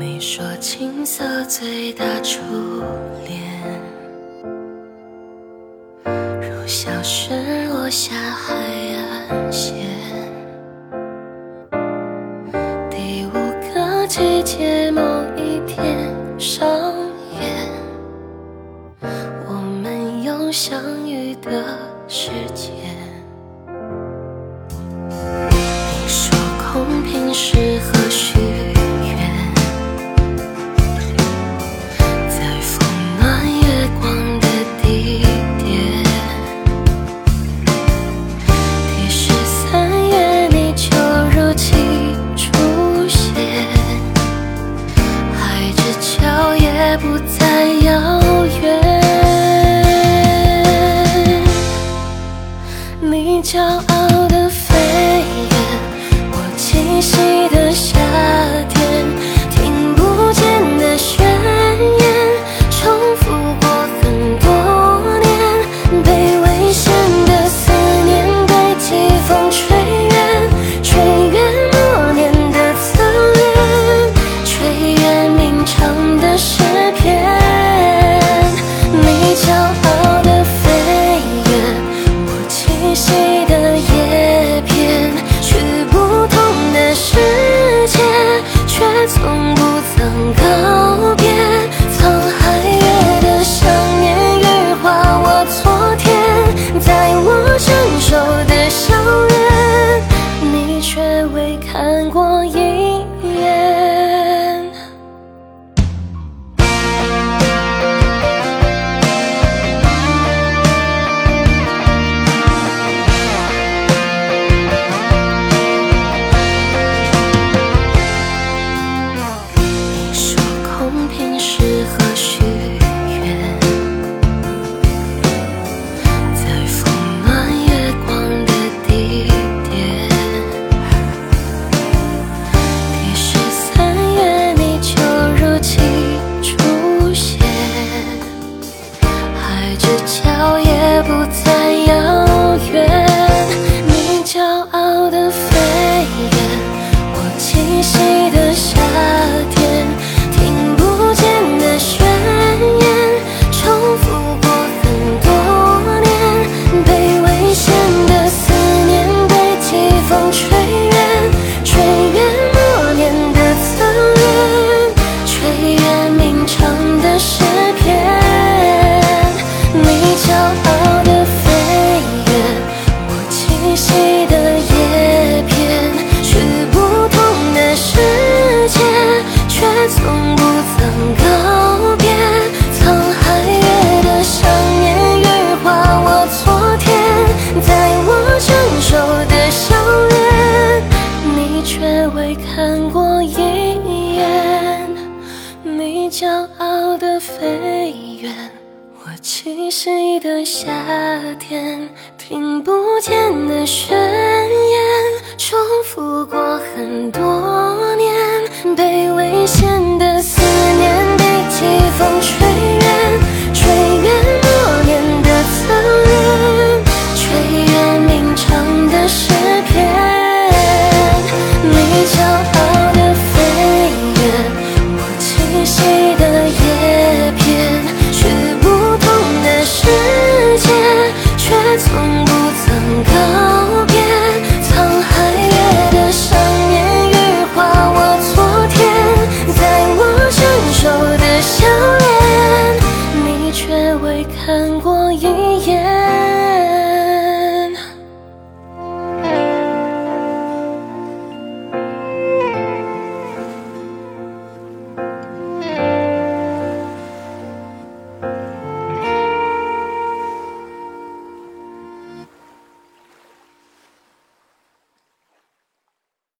你说青涩最大初恋，如小雪落下海岸线。第五个季节某一天上演，我们有相遇的时间。你说空瓶适合。骄傲的飞越，我栖息的夏。看过一眼你骄傲的飞远，我栖息的夏天，听不见的宣言，重复过很多年，被危险。